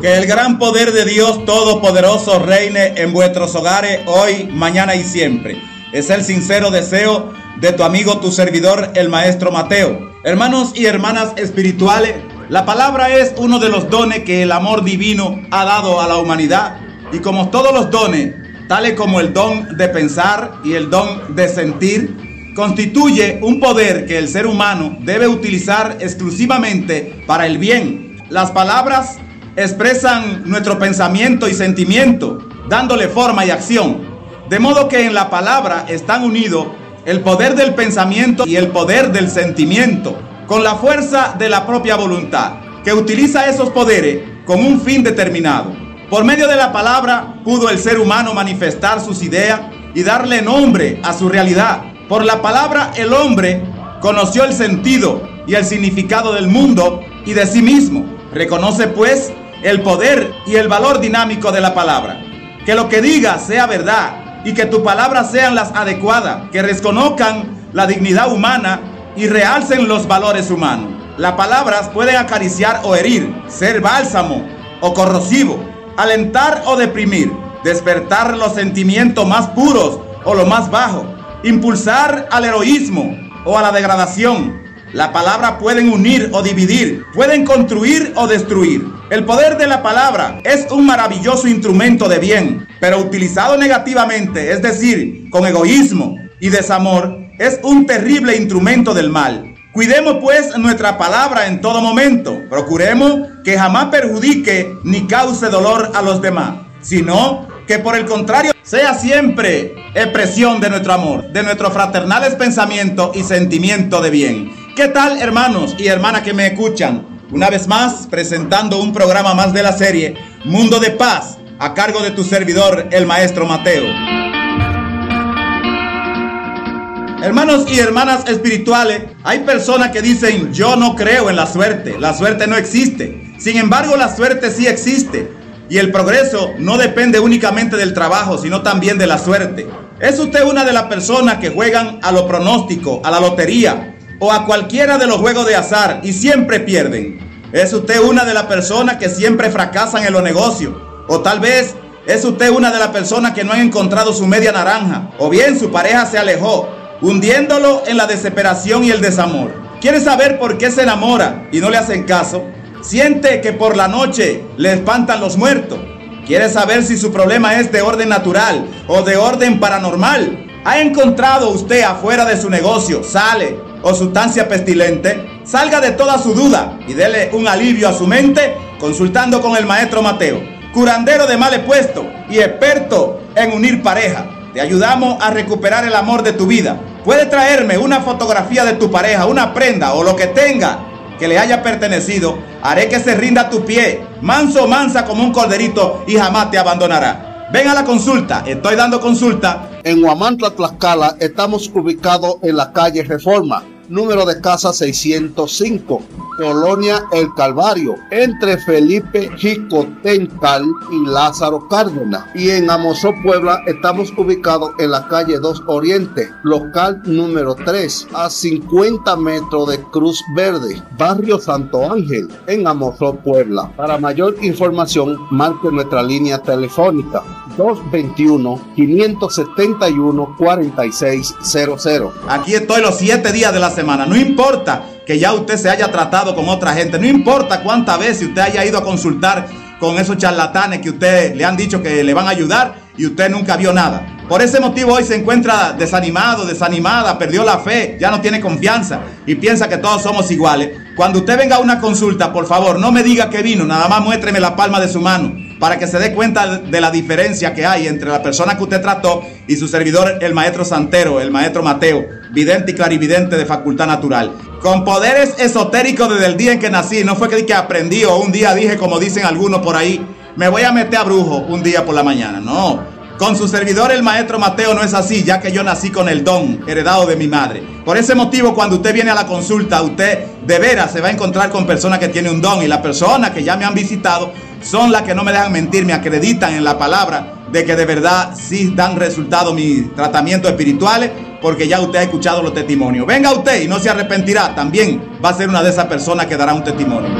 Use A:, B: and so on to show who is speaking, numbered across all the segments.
A: Que el gran poder de Dios Todopoderoso reine en vuestros hogares hoy, mañana y siempre. Es el sincero deseo de tu amigo, tu servidor, el maestro Mateo. Hermanos y hermanas espirituales, la palabra es uno de los dones que el amor divino ha dado a la humanidad. Y como todos los dones, tales como el don de pensar y el don de sentir, constituye un poder que el ser humano debe utilizar exclusivamente para el bien. Las palabras expresan nuestro pensamiento y sentimiento, dándole forma y acción. De modo que en la palabra están unidos el poder del pensamiento y el poder del sentimiento, con la fuerza de la propia voluntad, que utiliza esos poderes con un fin determinado. Por medio de la palabra pudo el ser humano manifestar sus ideas y darle nombre a su realidad. Por la palabra el hombre conoció el sentido y el significado del mundo y de sí mismo. Reconoce pues el poder y el valor dinámico de la palabra. Que lo que diga sea verdad y que tus palabras sean las adecuadas, que reconozcan la dignidad humana y realcen los valores humanos. Las palabras pueden acariciar o herir, ser bálsamo o corrosivo, alentar o deprimir, despertar los sentimientos más puros o lo más bajo, impulsar al heroísmo o a la degradación, la palabra pueden unir o dividir, pueden construir o destruir. El poder de la palabra es un maravilloso instrumento de bien, pero utilizado negativamente, es decir, con egoísmo y desamor, es un terrible instrumento del mal. Cuidemos pues nuestra palabra en todo momento. Procuremos que jamás perjudique ni cause dolor a los demás, sino que por el contrario sea siempre expresión de nuestro amor, de nuestros fraternales pensamientos y sentimiento de bien. ¿Qué tal hermanos y hermanas que me escuchan? Una vez más presentando un programa más de la serie Mundo de Paz a cargo de tu servidor, el maestro Mateo. Hermanos y hermanas espirituales, hay personas que dicen, yo no creo en la suerte, la suerte no existe. Sin embargo, la suerte sí existe. Y el progreso no depende únicamente del trabajo, sino también de la suerte. ¿Es usted una de las personas que juegan a lo pronóstico, a la lotería, o a cualquiera de los juegos de azar y siempre pierden. ¿Es usted una de las personas que siempre fracasan en los negocios? O tal vez es usted una de las personas que no han encontrado su media naranja. O bien su pareja se alejó, hundiéndolo en la desesperación y el desamor. ¿Quiere saber por qué se enamora y no le hacen caso? Siente que por la noche le espantan los muertos. ¿Quiere saber si su problema es de orden natural o de orden paranormal? ¿Ha encontrado usted afuera de su negocio? Sale, o sustancia pestilente, salga de toda su duda y dele un alivio a su mente consultando con el maestro Mateo, curandero de males puesto y experto en unir pareja. Te ayudamos a recuperar el amor de tu vida. Puede traerme una fotografía de tu pareja, una prenda o lo que tenga que le haya pertenecido. Haré que se rinda a tu pie, manso mansa como un corderito y jamás te abandonará. Ven a la consulta, estoy dando consulta.
B: En Huamantla, Tlaxcala, estamos ubicados en la calle Reforma número de casa 605, Colonia El Calvario, entre Felipe Jicotencal y Lázaro Cárdenas. Y en Amosó, Puebla, estamos ubicados en la calle 2 Oriente, local número 3, a 50 metros de Cruz Verde, barrio Santo Ángel, en Amosó, Puebla. Para mayor información, marque nuestra línea telefónica 221-571-4600.
A: Aquí estoy los siete días de la semana. No importa que ya usted se haya tratado con otra gente. No importa cuántas veces usted haya ido a consultar con esos charlatanes que usted le han dicho que le van a ayudar y usted nunca vio nada. Por ese motivo hoy se encuentra desanimado, desanimada, perdió la fe, ya no tiene confianza y piensa que todos somos iguales. Cuando usted venga a una consulta, por favor, no me diga que vino, nada más muéstreme la palma de su mano para que se dé cuenta de la diferencia que hay entre la persona que usted trató y su servidor, el maestro Santero, el maestro Mateo, vidente y clarividente de facultad natural. Con poderes esotéricos desde el día en que nací, no fue que, que aprendí o un día dije, como dicen algunos por ahí, me voy a meter a brujo un día por la mañana. No, con su servidor el maestro Mateo no es así, ya que yo nací con el don heredado de mi madre. Por ese motivo, cuando usted viene a la consulta, usted de veras se va a encontrar con personas que tienen un don y las personas que ya me han visitado son las que no me dejan mentir, me acreditan en la palabra de que de verdad sí dan resultado mis tratamientos espirituales porque ya usted ha escuchado los testimonios. Venga usted y no se arrepentirá, también va a ser una de esas personas que dará un testimonio.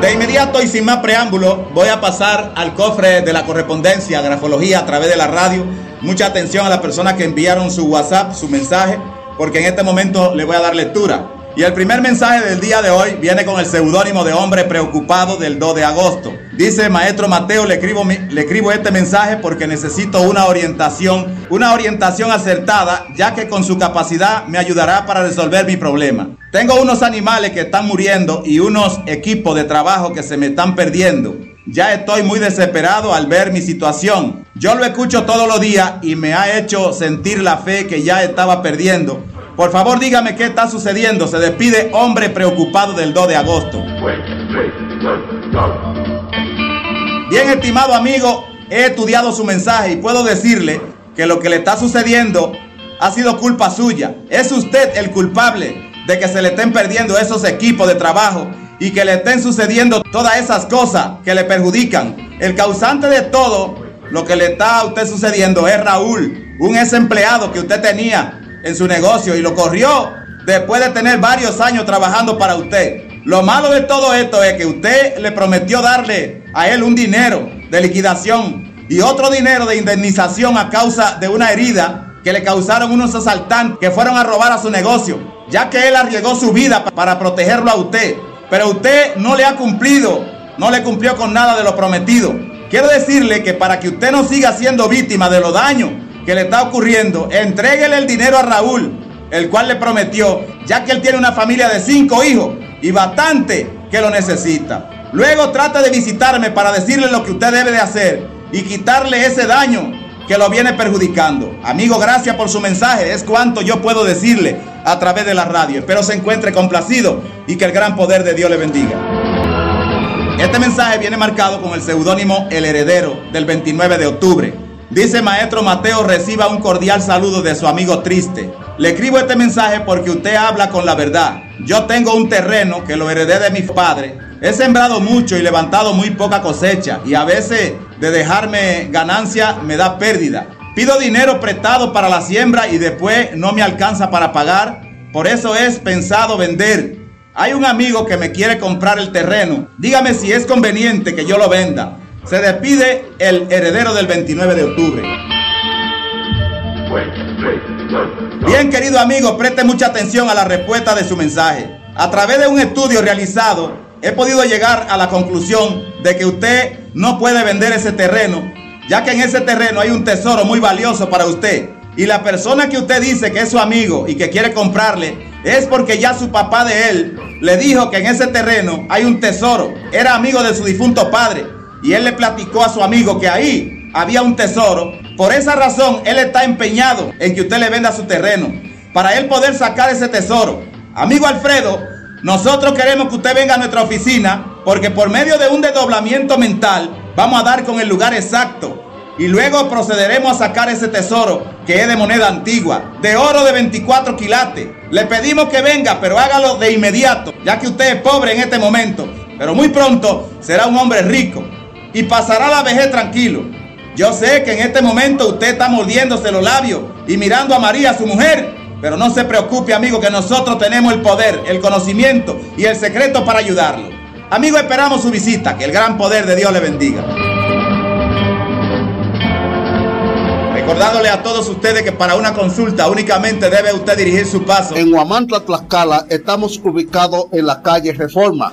A: De inmediato y sin más preámbulo, voy a pasar al cofre de la correspondencia, grafología a través de la radio. Mucha atención a las personas que enviaron su WhatsApp, su mensaje, porque en este momento le voy a dar lectura. Y el primer mensaje del día de hoy viene con el seudónimo de hombre preocupado del 2 de agosto. Dice, maestro Mateo, le escribo, le escribo este mensaje porque necesito una orientación, una orientación acertada, ya que con su capacidad me ayudará para resolver mi problema. Tengo unos animales que están muriendo y unos equipos de trabajo que se me están perdiendo. Ya estoy muy desesperado al ver mi situación. Yo lo escucho todos los días y me ha hecho sentir la fe que ya estaba perdiendo por favor, dígame qué está sucediendo. Se despide hombre preocupado del 2 de agosto. Bien, estimado amigo, he estudiado su mensaje y puedo decirle que lo que le está sucediendo ha sido culpa suya. Es usted el culpable de que se le estén perdiendo esos equipos de trabajo y que le estén sucediendo todas esas cosas que le perjudican. El causante de todo lo que le está a usted sucediendo es Raúl, un ex empleado que usted tenía en su negocio y lo corrió después de tener varios años trabajando para usted. Lo malo de todo esto es que usted le prometió darle a él un dinero de liquidación y otro dinero de indemnización a causa de una herida que le causaron unos asaltantes que fueron a robar a su negocio, ya que él arriesgó su vida para protegerlo a usted. Pero usted no le ha cumplido, no le cumplió con nada de lo prometido. Quiero decirle que para que usted no siga siendo víctima de los daños que le está ocurriendo, entréguele el dinero a Raúl, el cual le prometió, ya que él tiene una familia de cinco hijos y bastante que lo necesita. Luego trata de visitarme para decirle lo que usted debe de hacer y quitarle ese daño que lo viene perjudicando. Amigo, gracias por su mensaje. Es cuanto yo puedo decirle a través de la radio. Espero se encuentre complacido y que el gran poder de Dios le bendiga. Este mensaje viene marcado con el seudónimo El Heredero del 29 de octubre. Dice Maestro Mateo, reciba un cordial saludo de su amigo triste. Le escribo este mensaje porque usted habla con la verdad. Yo tengo un terreno que lo heredé de mi padre. He sembrado mucho y levantado muy poca cosecha y a veces de dejarme ganancia me da pérdida. Pido dinero prestado para la siembra y después no me alcanza para pagar. Por eso es pensado vender. Hay un amigo que me quiere comprar el terreno. Dígame si es conveniente que yo lo venda. Se despide el heredero del 29 de octubre. Bien, querido amigo, preste mucha atención a la respuesta de su mensaje. A través de un estudio realizado, he podido llegar a la conclusión de que usted no puede vender ese terreno, ya que en ese terreno hay un tesoro muy valioso para usted. Y la persona que usted dice que es su amigo y que quiere comprarle es porque ya su papá de él le dijo que en ese terreno hay un tesoro. Era amigo de su difunto padre y él le platicó a su amigo que ahí había un tesoro. Por esa razón, él está empeñado en que usted le venda su terreno para él poder sacar ese tesoro. Amigo Alfredo, nosotros queremos que usted venga a nuestra oficina porque por medio de un desdoblamiento mental vamos a dar con el lugar exacto y luego procederemos a sacar ese tesoro que es de moneda antigua, de oro de 24 quilates. Le pedimos que venga, pero hágalo de inmediato, ya que usted es pobre en este momento, pero muy pronto será un hombre rico y pasará la vejez tranquilo. Yo sé que en este momento usted está mordiéndose los labios y mirando a María, su mujer, pero no se preocupe, amigo, que nosotros tenemos el poder, el conocimiento y el secreto para ayudarlo. Amigo, esperamos su visita, que el gran poder de Dios le bendiga. Recordándole a todos ustedes que para una consulta únicamente debe usted dirigir su paso.
B: En Huamantla, Tlaxcala, estamos ubicados en la calle Reforma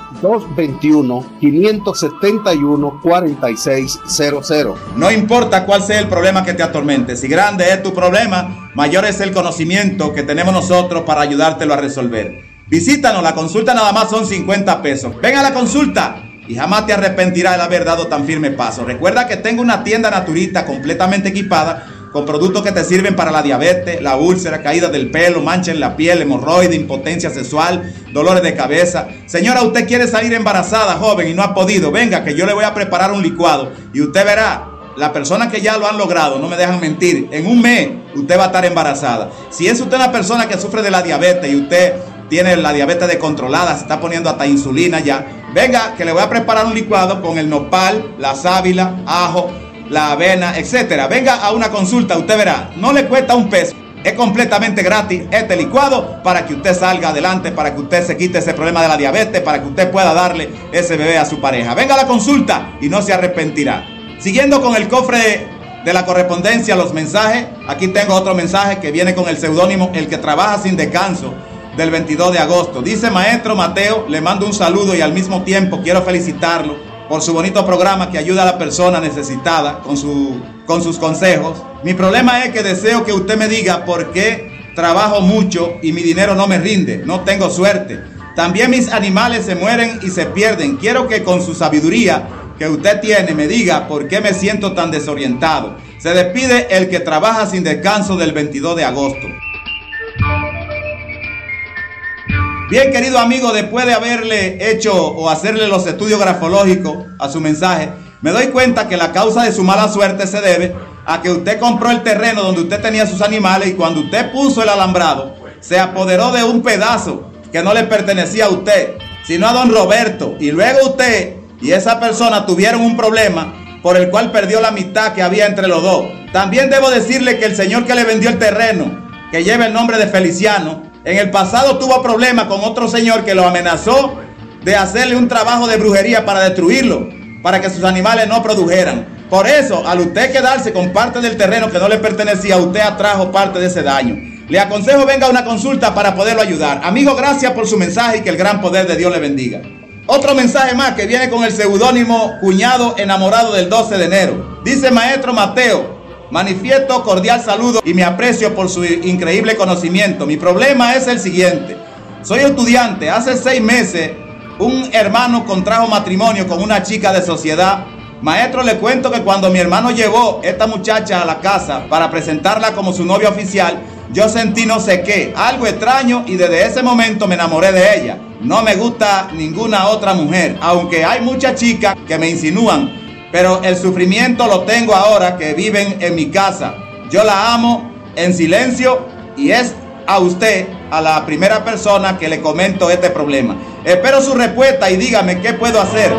B: 221-571-4600.
A: No importa cuál sea el problema que te atormente, si grande es tu problema, mayor es el conocimiento que tenemos nosotros para ayudártelo a resolver. Visítanos, la consulta nada más son 50 pesos. Ven a la consulta y jamás te arrepentirás de haber dado tan firme paso. Recuerda que tengo una tienda naturista completamente equipada con productos que te sirven para la diabetes, la úlcera, caída del pelo, mancha en la piel, hemorroide, impotencia sexual, dolores de cabeza. Señora, usted quiere salir embarazada, joven, y no ha podido. Venga, que yo le voy a preparar un licuado y usted verá. Las personas que ya lo han logrado, no me dejan mentir, en un mes usted va a estar embarazada. Si es usted una persona que sufre de la diabetes y usted tiene la diabetes descontrolada, se está poniendo hasta insulina ya, venga que le voy a preparar un licuado con el nopal, la sábila, ajo, la avena, etcétera. Venga a una consulta, usted verá, no le cuesta un peso. Es completamente gratis este licuado para que usted salga adelante, para que usted se quite ese problema de la diabetes, para que usted pueda darle ese bebé a su pareja. Venga a la consulta y no se arrepentirá. Siguiendo con el cofre de la correspondencia, los mensajes, aquí tengo otro mensaje que viene con el seudónimo El que trabaja sin descanso del 22 de agosto. Dice Maestro Mateo, le mando un saludo y al mismo tiempo quiero felicitarlo por su bonito programa que ayuda a la persona necesitada con, su, con sus consejos. Mi problema es que deseo que usted me diga por qué trabajo mucho y mi dinero no me rinde, no tengo suerte. También mis animales se mueren y se pierden. Quiero que con su sabiduría que usted tiene me diga por qué me siento tan desorientado. Se despide el que trabaja sin descanso del 22 de agosto. Bien, querido amigo, después de haberle hecho o hacerle los estudios grafológicos a su mensaje, me doy cuenta que la causa de su mala suerte se debe a que usted compró el terreno donde usted tenía sus animales y cuando usted puso el alambrado, se apoderó de un pedazo que no le pertenecía a usted, sino a don Roberto. Y luego usted y esa persona tuvieron un problema por el cual perdió la amistad que había entre los dos. También debo decirle que el señor que le vendió el terreno, que lleva el nombre de Feliciano, en el pasado tuvo problemas con otro señor que lo amenazó de hacerle un trabajo de brujería para destruirlo, para que sus animales no produjeran. Por eso, al usted quedarse con parte del terreno que no le pertenecía, usted atrajo parte de ese daño. Le aconsejo venga a una consulta para poderlo ayudar. Amigo, gracias por su mensaje y que el gran poder de Dios le bendiga. Otro mensaje más que viene con el seudónimo Cuñado enamorado del 12 de enero. Dice Maestro Mateo, Manifiesto cordial saludo y me aprecio por su increíble conocimiento. Mi problema es el siguiente. Soy estudiante. Hace seis meses un hermano contrajo matrimonio con una chica de sociedad. Maestro, le cuento que cuando mi hermano llevó esta muchacha a la casa para presentarla como su novia oficial, yo sentí no sé qué, algo extraño y desde ese momento me enamoré de ella. No me gusta ninguna otra mujer, aunque hay muchas chicas que me insinúan pero el sufrimiento lo tengo ahora que viven en mi casa. Yo la amo en silencio y es a usted, a la primera persona que le comento este problema. Espero su respuesta y dígame qué puedo hacer.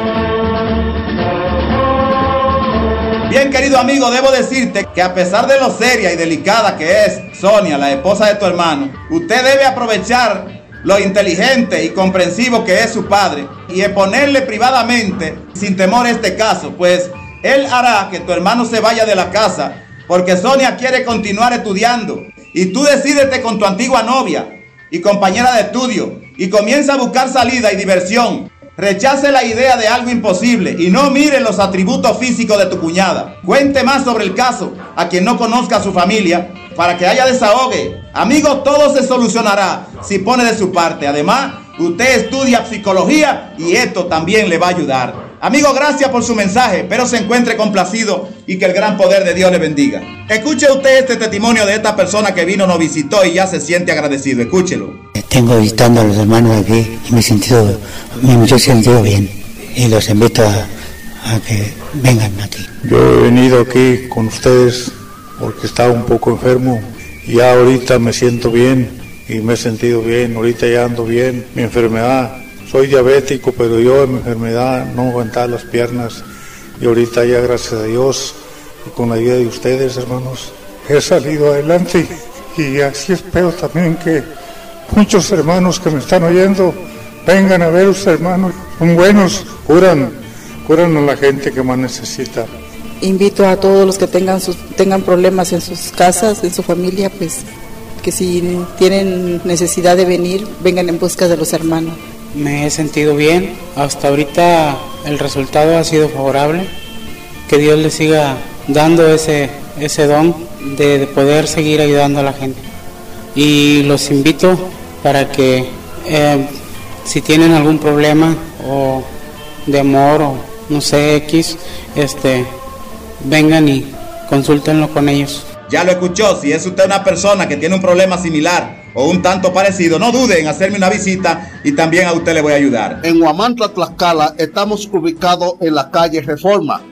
A: Bien, querido amigo, debo decirte que a pesar de lo seria y delicada que es Sonia, la esposa de tu hermano, usted debe aprovechar lo inteligente y comprensivo que es su padre y exponerle privadamente sin temor este caso, pues él hará que tu hermano se vaya de la casa porque Sonia quiere continuar estudiando y tú decídete con tu antigua novia y compañera de estudio y comienza a buscar salida y diversión. Rechace la idea de algo imposible y no mire los atributos físicos de tu cuñada. Cuente más sobre el caso a quien no conozca su familia para que haya desahogue. Amigo, todo se solucionará si pone de su parte. Además, usted estudia psicología y esto también le va a ayudar. Amigo, gracias por su mensaje. Espero se encuentre complacido y que el gran poder de Dios le bendiga. Escuche usted este testimonio de esta persona que vino, nos visitó y ya se siente agradecido. Escúchelo.
C: Tengo visitando a los hermanos aquí y me he sentido, me he sentido bien. Y los invito a, a que vengan aquí.
D: Yo he venido aquí con ustedes porque estaba un poco enfermo ya ahorita me siento bien y me he sentido bien, ahorita ya ando bien. Mi enfermedad, soy diabético, pero yo en mi enfermedad no aguantaba las piernas y ahorita ya gracias a Dios y con la ayuda de ustedes, hermanos, he salido adelante y así espero también que muchos hermanos que me están oyendo vengan a ver a los hermanos, son buenos, curan, curan a la gente que más necesita
E: invito a todos los que tengan, tengan problemas en sus casas, en su familia, pues que si tienen necesidad de venir, vengan en busca de los hermanos.
F: Me he sentido bien, hasta ahorita el resultado ha sido favorable, que Dios les siga dando ese, ese don de, de poder seguir ayudando a la gente. Y los invito para que eh, si tienen algún problema o de amor o no sé, X, este, vengan y consúltenlo con ellos.
A: Ya lo escuchó, si es usted una persona que tiene un problema similar o un tanto parecido, no dude en hacerme una visita y también a usted le voy a ayudar.
B: En Huamantla, Tlaxcala, estamos ubicados en la calle Reforma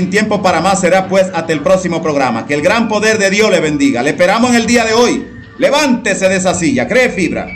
A: sin tiempo para más será pues hasta el próximo programa. Que el gran poder de Dios le bendiga. Le esperamos en el día de hoy. Levántese de esa silla, cree fibra.